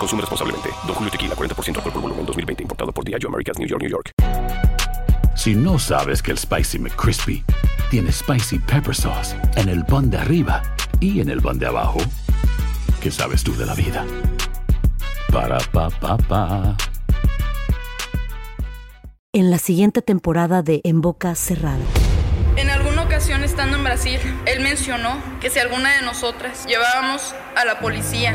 Consume responsablemente. Don Julio Tequila, 40% alcohol por volumen, 2020. Importado por Diageo Americas, New York, New York. Si no sabes que el Spicy McCrispy tiene Spicy Pepper Sauce en el pan de arriba y en el pan de abajo, ¿qué sabes tú de la vida? Para, pa, pa, pa. En la siguiente temporada de En Boca Cerrada. En alguna ocasión estando en Brasil, él mencionó que si alguna de nosotras llevábamos a la policía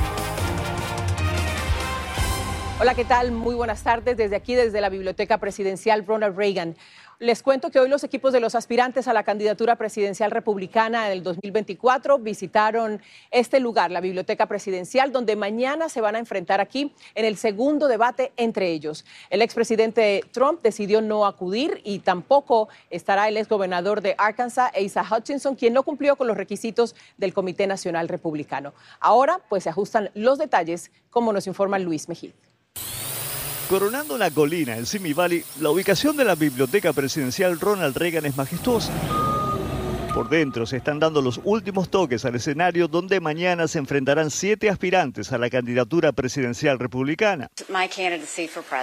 Hola, ¿qué tal? Muy buenas tardes desde aquí, desde la Biblioteca Presidencial Ronald Reagan. Les cuento que hoy los equipos de los aspirantes a la candidatura presidencial republicana en el 2024 visitaron este lugar, la Biblioteca Presidencial, donde mañana se van a enfrentar aquí en el segundo debate entre ellos. El expresidente Trump decidió no acudir y tampoco estará el exgobernador de Arkansas, Asa Hutchinson, quien no cumplió con los requisitos del Comité Nacional Republicano. Ahora, pues se ajustan los detalles, como nos informa Luis Mejía. Coronando una colina en Simi Valley, la ubicación de la Biblioteca Presidencial Ronald Reagan es majestuosa. Por dentro se están dando los últimos toques al escenario donde mañana se enfrentarán siete aspirantes a la candidatura presidencial republicana.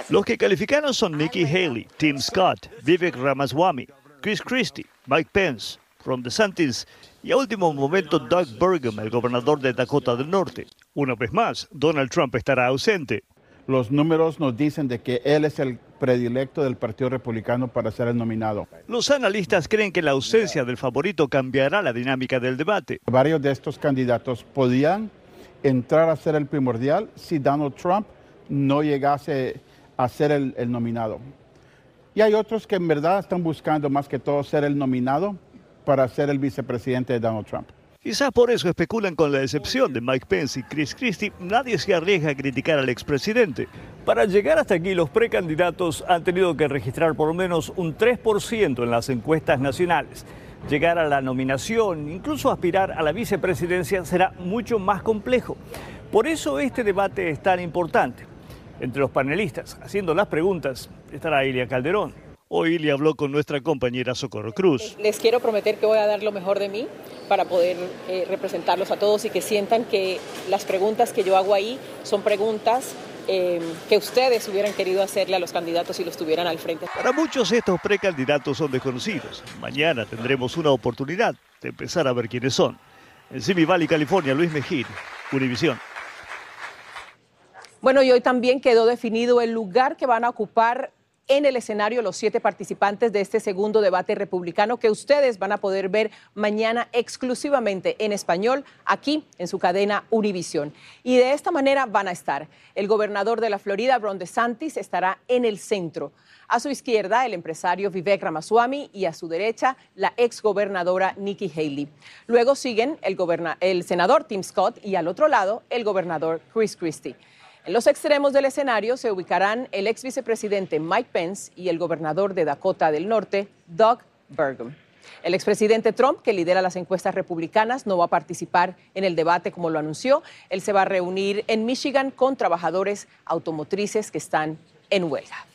Los que calificaron son Nikki Haley, Tim Scott, Vivek Ramaswamy, Chris Christie, Mike Pence, Ron DeSantis y a último momento Doug Burgum, el gobernador de Dakota del Norte. Una vez más, Donald Trump estará ausente. Los números nos dicen de que él es el predilecto del Partido Republicano para ser el nominado. Los analistas creen que la ausencia del favorito cambiará la dinámica del debate. Varios de estos candidatos podían entrar a ser el primordial si Donald Trump no llegase a ser el, el nominado. Y hay otros que en verdad están buscando más que todo ser el nominado para ser el vicepresidente de Donald Trump. Quizás por eso especulan con la decepción de Mike Pence y Chris Christie. Nadie se arriesga a criticar al expresidente. Para llegar hasta aquí, los precandidatos han tenido que registrar por lo menos un 3% en las encuestas nacionales. Llegar a la nominación, incluso aspirar a la vicepresidencia, será mucho más complejo. Por eso este debate es tan importante. Entre los panelistas, haciendo las preguntas, estará Ilia Calderón. Hoy le habló con nuestra compañera Socorro Cruz. Les quiero prometer que voy a dar lo mejor de mí para poder eh, representarlos a todos y que sientan que las preguntas que yo hago ahí son preguntas eh, que ustedes hubieran querido hacerle a los candidatos si los tuvieran al frente. Para muchos estos precandidatos son desconocidos. Mañana tendremos una oportunidad de empezar a ver quiénes son. En Simi Valley, California, Luis Mejía, Univisión. Bueno, y hoy también quedó definido el lugar que van a ocupar en el escenario los siete participantes de este segundo debate republicano que ustedes van a poder ver mañana exclusivamente en español aquí en su cadena Univisión. Y de esta manera van a estar. El gobernador de la Florida, Ron DeSantis, estará en el centro. A su izquierda, el empresario Vivek Ramaswamy y a su derecha, la exgobernadora Nikki Haley. Luego siguen el, el senador Tim Scott y al otro lado, el gobernador Chris Christie. En los extremos del escenario se ubicarán el ex vicepresidente Mike Pence y el gobernador de Dakota del Norte, Doug Burgum. El expresidente Trump, que lidera las encuestas republicanas, no va a participar en el debate como lo anunció. Él se va a reunir en Michigan con trabajadores automotrices que están en huelga.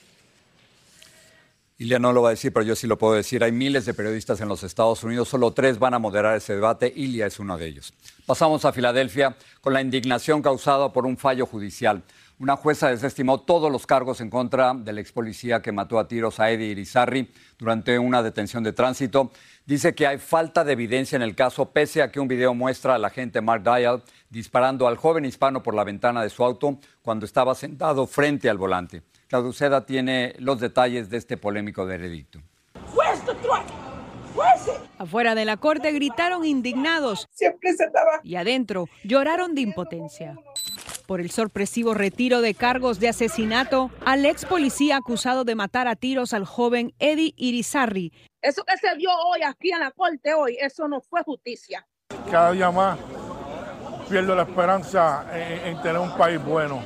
Ilia no lo va a decir, pero yo sí lo puedo decir. Hay miles de periodistas en los Estados Unidos, solo tres van a moderar ese debate. Ilia es uno de ellos. Pasamos a Filadelfia con la indignación causada por un fallo judicial. Una jueza desestimó todos los cargos en contra del ex policía que mató a tiros a Eddie Irizarry durante una detención de tránsito. Dice que hay falta de evidencia en el caso, pese a que un video muestra al agente Mark Dial disparando al joven hispano por la ventana de su auto cuando estaba sentado frente al volante. Clauduceda tiene los detalles de este polémico veredicto. Afuera de la corte gritaron indignados y adentro lloraron de impotencia por el sorpresivo retiro de cargos de asesinato al ex policía acusado de matar a tiros al joven Eddie Irizarry. Eso que se dio hoy aquí en la corte hoy, eso no fue justicia. Cada día más pierdo la esperanza en, en tener un país bueno.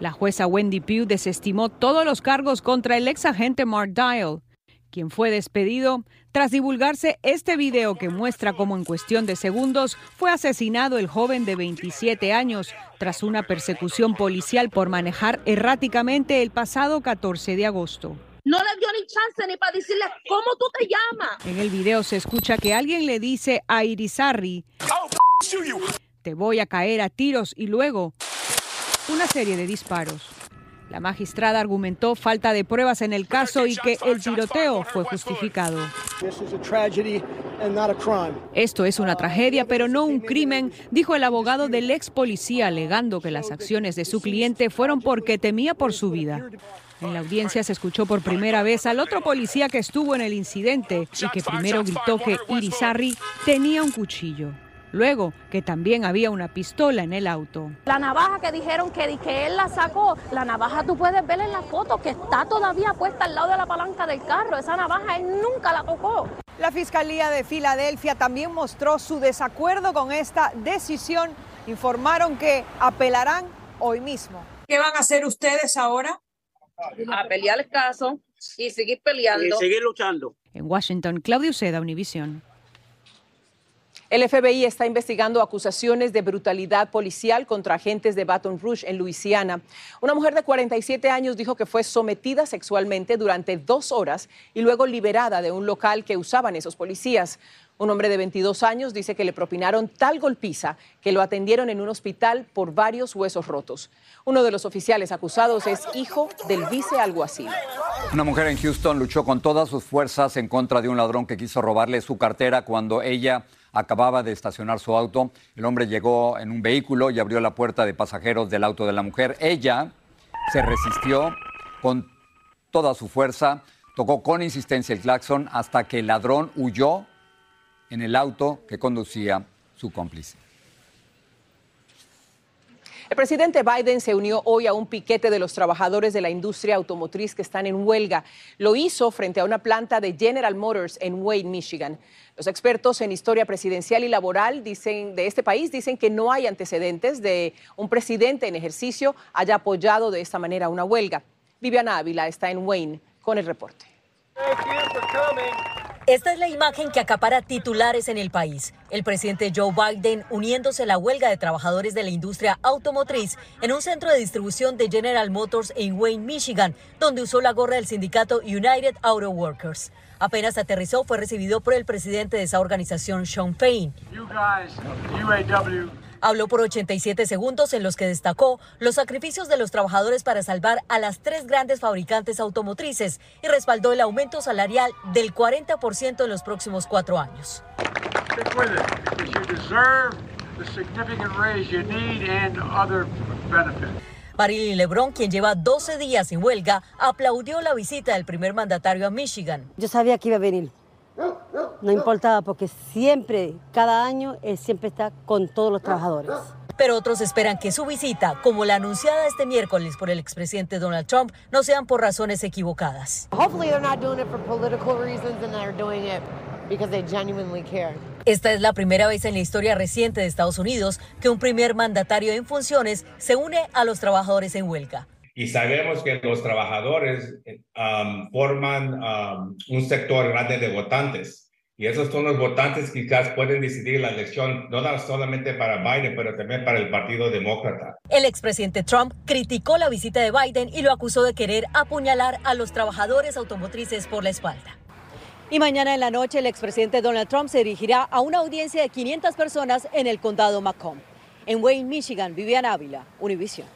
La jueza Wendy Pugh desestimó todos los cargos contra el ex agente Mark Dial, quien fue despedido tras divulgarse este video que muestra cómo en cuestión de segundos fue asesinado el joven de 27 años tras una persecución policial por manejar erráticamente el pasado 14 de agosto. No le dio ni chance ni para decirle cómo tú te llamas. En el video se escucha que alguien le dice a Irizarry, te voy a caer a tiros y luego una serie de disparos. La magistrada argumentó falta de pruebas en el caso y que el tiroteo fue justificado. Esto es una tragedia, pero no un crimen, dijo el abogado del ex policía, alegando que las acciones de su cliente fueron porque temía por su vida. En la audiencia se escuchó por primera vez al otro policía que estuvo en el incidente y que primero gritó que Irizarry tenía un cuchillo. Luego, que también había una pistola en el auto. La navaja que dijeron que, que él la sacó, la navaja tú puedes ver en la foto que está todavía puesta al lado de la palanca del carro. Esa navaja él nunca la tocó. La Fiscalía de Filadelfia también mostró su desacuerdo con esta decisión. Informaron que apelarán hoy mismo. ¿Qué van a hacer ustedes ahora? A pelear el caso y seguir peleando. Y seguir luchando. En Washington, Claudio Seda, Univisión. El FBI está investigando acusaciones de brutalidad policial contra agentes de Baton Rouge en Luisiana. Una mujer de 47 años dijo que fue sometida sexualmente durante dos horas y luego liberada de un local que usaban esos policías. Un hombre de 22 años dice que le propinaron tal golpiza que lo atendieron en un hospital por varios huesos rotos. Uno de los oficiales acusados es hijo del vicealguacil. Una mujer en Houston luchó con todas sus fuerzas en contra de un ladrón que quiso robarle su cartera cuando ella acababa de estacionar su auto. El hombre llegó en un vehículo y abrió la puerta de pasajeros del auto de la mujer. Ella se resistió con toda su fuerza, tocó con insistencia el claxon hasta que el ladrón huyó en el auto que conducía su cómplice. El presidente Biden se unió hoy a un piquete de los trabajadores de la industria automotriz que están en huelga. Lo hizo frente a una planta de General Motors en Wayne, Michigan. Los expertos en historia presidencial y laboral dicen, de este país dicen que no hay antecedentes de un presidente en ejercicio haya apoyado de esta manera una huelga. Viviana Ávila está en Wayne con el reporte. Esta es la imagen que acapara titulares en el país. El presidente Joe Biden uniéndose a la huelga de trabajadores de la industria automotriz en un centro de distribución de General Motors en Wayne, Michigan, donde usó la gorra del sindicato United Auto Workers. Apenas aterrizó, fue recibido por el presidente de esa organización, Sean Payne. Habló por 87 segundos en los que destacó los sacrificios de los trabajadores para salvar a las tres grandes fabricantes automotrices y respaldó el aumento salarial del 40% en los próximos cuatro años. Marilyn Lebron, quien lleva 12 días en huelga, aplaudió la visita del primer mandatario a Michigan. Yo sabía que iba a venir. No importaba porque siempre, cada año, él siempre está con todos los trabajadores. Pero otros esperan que su visita, como la anunciada este miércoles por el expresidente Donald Trump, no sean por razones equivocadas. Esta es la primera vez en la historia reciente de Estados Unidos que un primer mandatario en funciones se une a los trabajadores en huelga. Y sabemos que los trabajadores um, forman um, un sector grande de votantes Y esos son los votantes que quizás pueden decidir la elección, no solamente para Biden, pero también para el Partido Demócrata. El expresidente Trump criticó la visita de Biden y lo acusó de querer apuñalar a los trabajadores automotrices por la espalda. Y mañana en la noche el expresidente Donald Trump se dirigirá a una audiencia de 500 personas en el condado Macomb. En Wayne, Michigan, Vivian Ávila, Univision.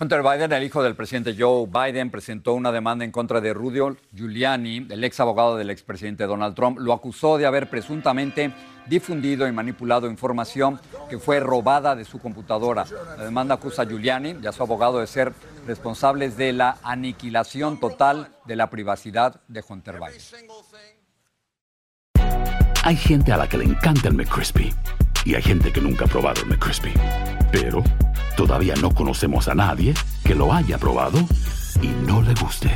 Hunter Biden, el hijo del presidente Joe Biden, presentó una demanda en contra de Rudy Giuliani, el ex abogado del expresidente Donald Trump. Lo acusó de haber presuntamente difundido y manipulado información que fue robada de su computadora. La demanda acusa a Giuliani y a su abogado de ser responsables de la aniquilación total de la privacidad de Hunter Biden. Hay gente a la que le encanta el McCrispy y hay gente que nunca ha probado el McCrispy. Pero todavía no conocemos a nadie que lo haya probado y no le guste.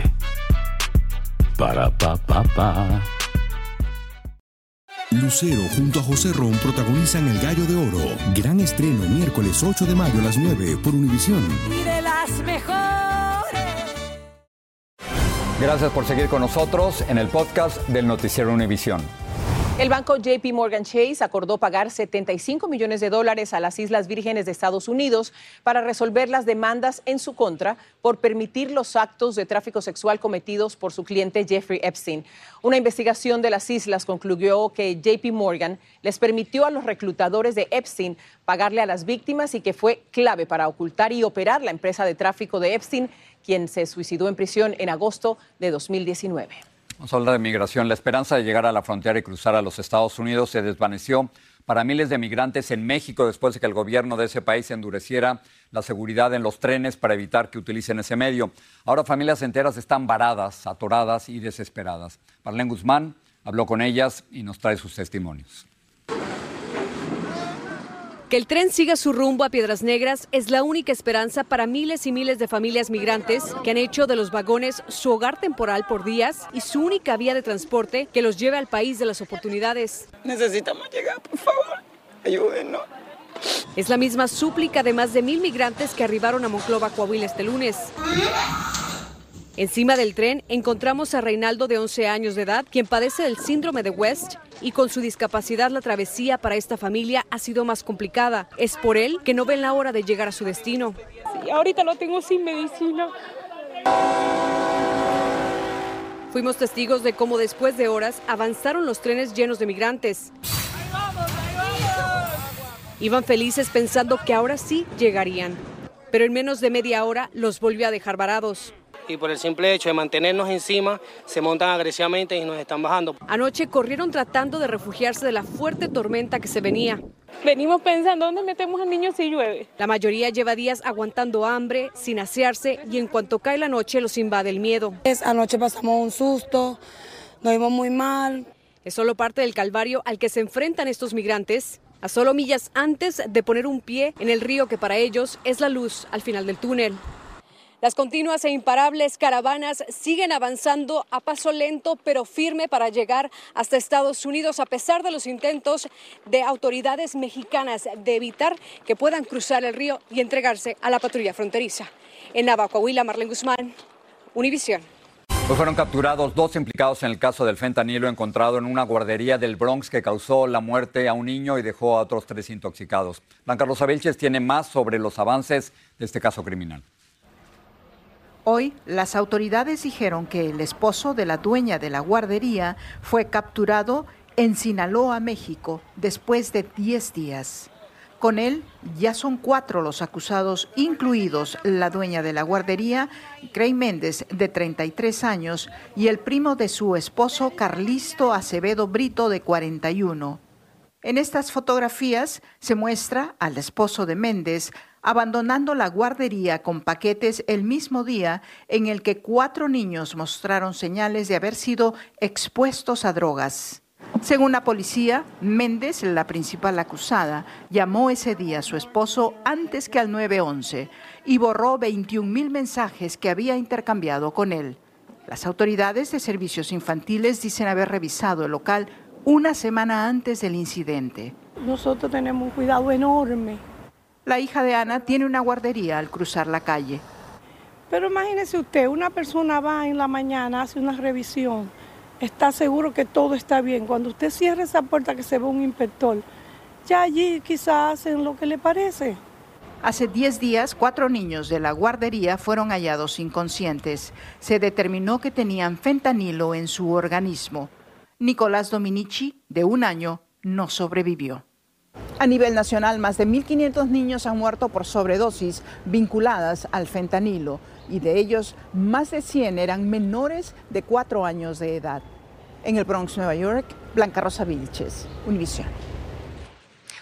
Para pa pa pa. Lucero junto a José Ron protagonizan El Gallo de Oro. Gran estreno miércoles 8 de mayo a las 9 por Univisión. Y de las mejores. Gracias por seguir con nosotros en el podcast del Noticiero Univisión. El banco JP Morgan Chase acordó pagar 75 millones de dólares a las Islas Vírgenes de Estados Unidos para resolver las demandas en su contra por permitir los actos de tráfico sexual cometidos por su cliente Jeffrey Epstein. Una investigación de las islas concluyó que JP Morgan les permitió a los reclutadores de Epstein pagarle a las víctimas y que fue clave para ocultar y operar la empresa de tráfico de Epstein, quien se suicidó en prisión en agosto de 2019. Vamos a hablar de migración. La esperanza de llegar a la frontera y cruzar a los Estados Unidos se desvaneció para miles de migrantes en México después de que el gobierno de ese país endureciera la seguridad en los trenes para evitar que utilicen ese medio. Ahora familias enteras están varadas, atoradas y desesperadas. Marlene Guzmán habló con ellas y nos trae sus testimonios. Que el tren siga su rumbo a Piedras Negras es la única esperanza para miles y miles de familias migrantes que han hecho de los vagones su hogar temporal por días y su única vía de transporte que los lleve al país de las oportunidades. Necesitamos llegar, por favor. Ayúdenos. Es la misma súplica de más de mil migrantes que arribaron a Monclova, Coahuila este lunes. Encima del tren encontramos a Reinaldo de 11 años de edad, quien padece del síndrome de West y con su discapacidad la travesía para esta familia ha sido más complicada. Es por él que no ven la hora de llegar a su destino. Sí, ahorita lo tengo sin medicina. Fuimos testigos de cómo después de horas avanzaron los trenes llenos de migrantes. Iban felices pensando que ahora sí llegarían, pero en menos de media hora los volvió a dejar varados y por el simple hecho de mantenernos encima se montan agresivamente y nos están bajando. Anoche corrieron tratando de refugiarse de la fuerte tormenta que se venía. Venimos pensando dónde metemos al niño si llueve. La mayoría lleva días aguantando hambre, sin asearse y en cuanto cae la noche los invade el miedo. Es, anoche pasamos un susto, nos vimos muy mal. Es solo parte del calvario al que se enfrentan estos migrantes a solo millas antes de poner un pie en el río que para ellos es la luz al final del túnel. Las continuas e imparables caravanas siguen avanzando a paso lento pero firme para llegar hasta Estados Unidos a pesar de los intentos de autoridades mexicanas de evitar que puedan cruzar el río y entregarse a la patrulla fronteriza. En Nava, Coahuila, Marlene Guzmán, Univisión. Fueron capturados dos implicados en el caso del fentanilo encontrado en una guardería del Bronx que causó la muerte a un niño y dejó a otros tres intoxicados. Blanca Rosa Vilches tiene más sobre los avances de este caso criminal. Hoy, las autoridades dijeron que el esposo de la dueña de la guardería fue capturado en Sinaloa, México, después de 10 días. Con él ya son cuatro los acusados, incluidos la dueña de la guardería, Gray Méndez, de 33 años, y el primo de su esposo, Carlisto Acevedo Brito, de 41. En estas fotografías se muestra al esposo de Méndez abandonando la guardería con paquetes el mismo día en el que cuatro niños mostraron señales de haber sido expuestos a drogas. Según la policía, Méndez, la principal acusada, llamó ese día a su esposo antes que al 911 y borró 21 mil mensajes que había intercambiado con él. Las autoridades de servicios infantiles dicen haber revisado el local una semana antes del incidente. Nosotros tenemos un cuidado enorme la hija de Ana tiene una guardería al cruzar la calle. Pero imagínese usted, una persona va en la mañana, hace una revisión está seguro que todo está bien. Cuando usted cierra esa puerta que se ve un inspector, ya allí quizás hacen lo que le parece. Hace 10 días, cuatro niños de la guardería fueron hallados inconscientes. Se determinó que tenían fentanilo en su organismo. Nicolás Dominici, de un año, no sobrevivió. A nivel nacional, más de 1.500 niños han muerto por sobredosis vinculadas al fentanilo y de ellos más de 100 eran menores de 4 años de edad. En el Bronx, Nueva York, Blanca Rosa Vilches, Univision.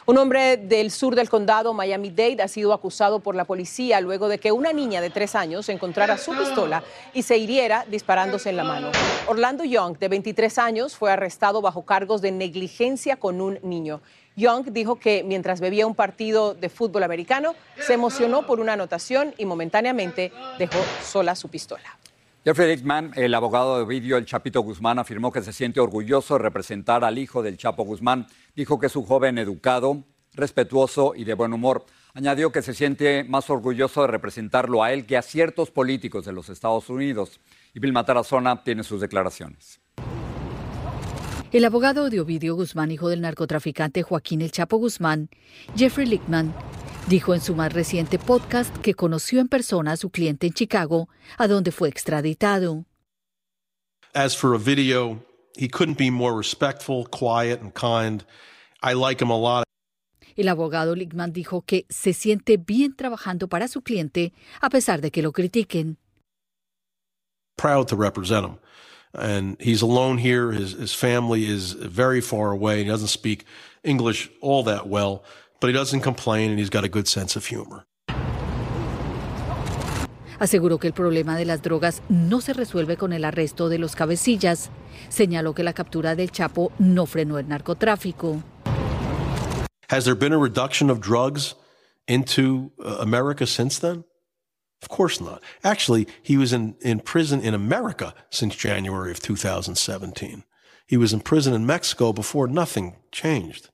Un hombre del sur del condado Miami-Dade ha sido acusado por la policía luego de que una niña de tres años encontrara su pistola y se hiriera disparándose en la mano. Orlando Young, de 23 años, fue arrestado bajo cargos de negligencia con un niño. Young dijo que mientras bebía un partido de fútbol americano, se emocionó por una anotación y momentáneamente dejó sola su pistola. Jeffrey Dickman, el abogado de Ovidio El Chapito Guzmán, afirmó que se siente orgulloso de representar al hijo del Chapo Guzmán. Dijo que es un joven educado, respetuoso y de buen humor. Añadió que se siente más orgulloso de representarlo a él que a ciertos políticos de los Estados Unidos. Y Vilma Tarazona tiene sus declaraciones. El abogado de Ovidio Guzmán, hijo del narcotraficante Joaquín El Chapo Guzmán, Jeffrey Lickman, Dijo en su más reciente podcast que conoció en persona a su cliente en Chicago, a donde fue extraditado. As for he couldn't be more respectful, quiet and kind. I like him a lot. El abogado Lickman dijo que se siente bien trabajando para su cliente a pesar de que lo critiquen. Proud to represent him. And he's alone here. His, his family is very far away. He doesn't speak English all that well but he doesn't complain and he's got a good sense of humor. Aseguró que el problema de las drogas no se resuelve con el arresto de los cabecillas. Señaló que la captura del Chapo no frenó el narcotráfico. Has there been a reduction of drugs into uh, America since then? Of course not. Actually, he was in, in prison in America since January of 2017. He was in prison in Mexico before nothing changed.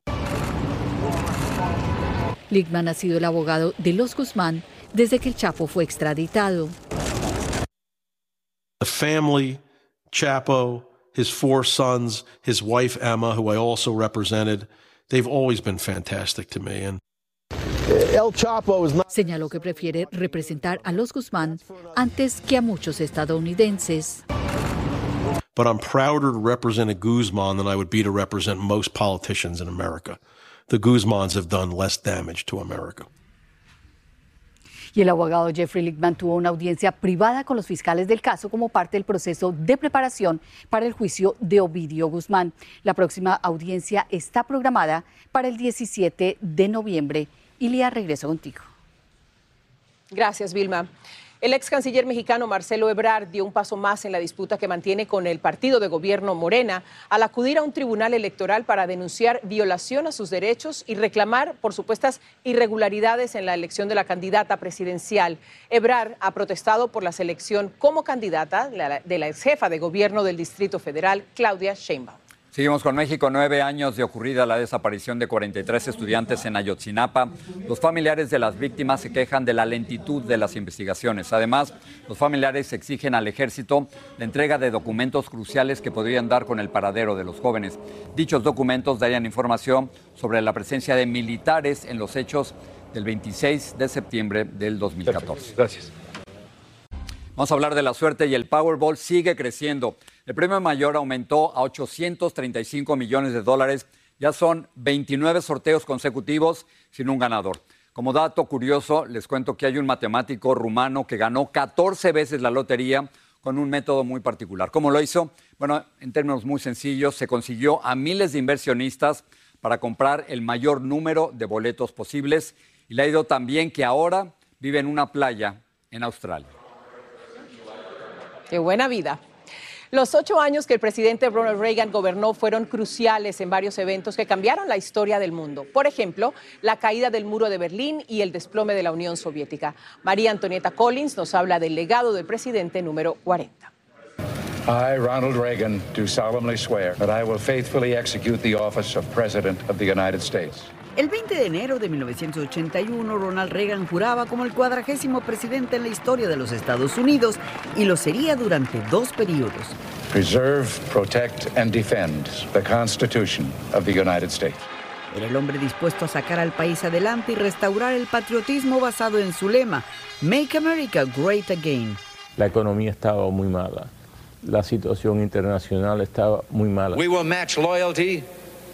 Lickman ha sido el abogado de los Guzmán desde que el Chapo fue extraditado. The family, Chapo, his four sons, his wife Emma, who I also represented, they've always been fantastic to me. And Señaló que prefiere representar a los Guzmán antes que a muchos estadounidenses. But I'm prouder to represent a Guzman than I would be to represent most politicians in America the Guzmans have done less damage to America. Y el abogado Jeffrey Lickman tuvo una audiencia privada con los fiscales del caso como parte del proceso de preparación para el juicio de Ovidio Guzmán. La próxima audiencia está programada para el 17 de noviembre. Ilia, regreso contigo. Gracias, Vilma. El ex canciller mexicano Marcelo Ebrard dio un paso más en la disputa que mantiene con el partido de gobierno Morena al acudir a un tribunal electoral para denunciar violación a sus derechos y reclamar por supuestas irregularidades en la elección de la candidata presidencial. Ebrard ha protestado por la selección como candidata de la ex jefa de gobierno del Distrito Federal, Claudia Sheinbaum. Seguimos con México, nueve años de ocurrida la desaparición de 43 estudiantes en Ayotzinapa. Los familiares de las víctimas se quejan de la lentitud de las investigaciones. Además, los familiares exigen al ejército la entrega de documentos cruciales que podrían dar con el paradero de los jóvenes. Dichos documentos darían información sobre la presencia de militares en los hechos del 26 de septiembre del 2014. Gracias. Vamos a hablar de la suerte y el Powerball sigue creciendo. El premio mayor aumentó a 835 millones de dólares. Ya son 29 sorteos consecutivos sin un ganador. Como dato curioso, les cuento que hay un matemático rumano que ganó 14 veces la lotería con un método muy particular. ¿Cómo lo hizo? Bueno, en términos muy sencillos, se consiguió a miles de inversionistas para comprar el mayor número de boletos posibles y le ha ido tan bien que ahora vive en una playa en Australia. Qué buena vida. Los ocho años que el presidente Ronald Reagan gobernó fueron cruciales en varios eventos que cambiaron la historia del mundo. Por ejemplo, la caída del muro de Berlín y el desplome de la Unión Soviética. María Antonieta Collins nos habla del legado del presidente número 40. I, Ronald Reagan, do solemnly swear that I will faithfully execute the office of President of the United States. El 20 de enero de 1981, Ronald Reagan juraba como el cuadragésimo presidente en la historia de los Estados Unidos y lo sería durante dos periodos. Preserve, protect, and defend the Constitution of the United States. Era el hombre dispuesto a sacar al país adelante y restaurar el patriotismo basado en su lema, Make America Great Again. La economía estaba muy mala, la situación internacional estaba muy mala. We will match loyalty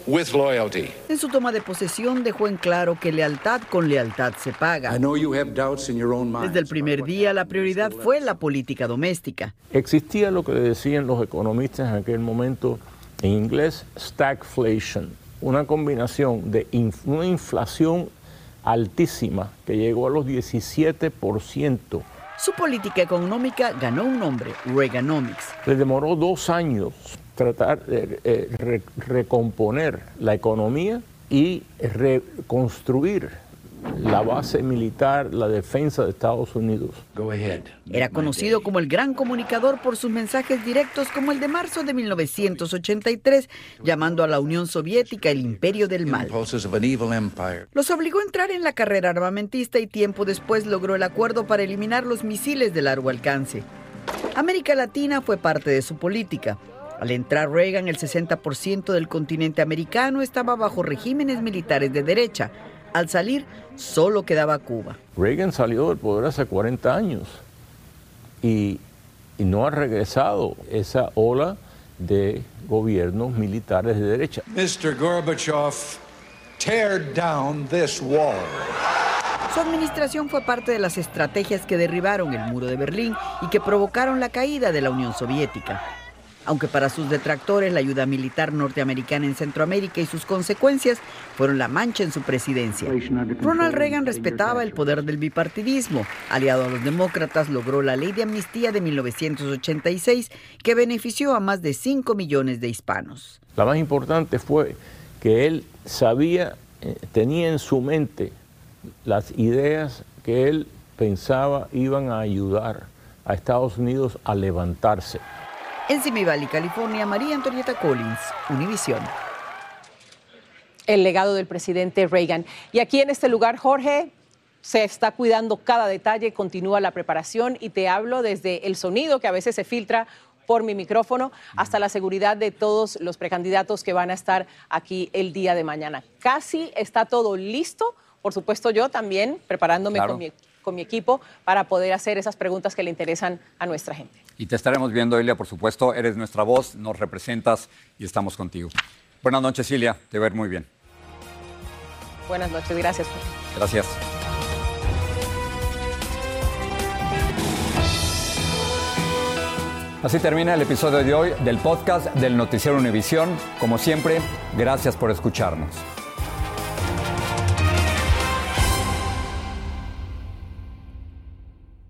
with loyalty. En su toma de posesión dejó en claro que lealtad con lealtad se paga. I know you have doubts in your own mind. Desde el primer día la prioridad fue la política doméstica. Existía lo que decían los economistas en aquel momento en inglés stagflation, una combinación de inf una inflación altísima que llegó a los 17%. Su política económica ganó un nombre, Reaganomics. Le demoró dos años tratar de eh, re recomponer la economía y reconstruir la base militar, la defensa de Estados Unidos. Era conocido como el gran comunicador por sus mensajes directos como el de marzo de 1983, llamando a la Unión Soviética el imperio del mal. Los obligó a entrar en la carrera armamentista y tiempo después logró el acuerdo para eliminar los misiles de largo alcance. América Latina fue parte de su política. Al entrar Reagan, el 60% del continente americano estaba bajo regímenes militares de derecha. Al salir, solo quedaba Cuba. Reagan salió del poder hace 40 años y, y no ha regresado esa ola de gobiernos militares de derecha. Mr. Gorbachev, tear down this wall. Su administración fue parte de las estrategias que derribaron el muro de Berlín y que provocaron la caída de la Unión Soviética. Aunque para sus detractores la ayuda militar norteamericana en Centroamérica y sus consecuencias fueron la mancha en su presidencia. Ronald Reagan respetaba el poder del bipartidismo. Aliado a los demócratas, logró la ley de amnistía de 1986 que benefició a más de 5 millones de hispanos. La más importante fue que él sabía, eh, tenía en su mente las ideas que él pensaba iban a ayudar a Estados Unidos a levantarse. En Simi Valley, California, María Antonieta Collins, Univisión. El legado del presidente Reagan. Y aquí en este lugar, Jorge, se está cuidando cada detalle, continúa la preparación y te hablo desde el sonido que a veces se filtra por mi micrófono hasta la seguridad de todos los precandidatos que van a estar aquí el día de mañana. Casi está todo listo. Por supuesto, yo también preparándome Claro. con, mi, con mi equipo para poder hacer esas preguntas que le interesan a nuestra gente. Y te estaremos viendo, Ilia, por supuesto. Eres nuestra voz, nos representas y estamos contigo. Buenas noches, Ilia. Te ver muy bien. Buenas noches, gracias. Gracias. Así termina el episodio de hoy del podcast del Noticiero Univisión. Como siempre, gracias por escucharnos.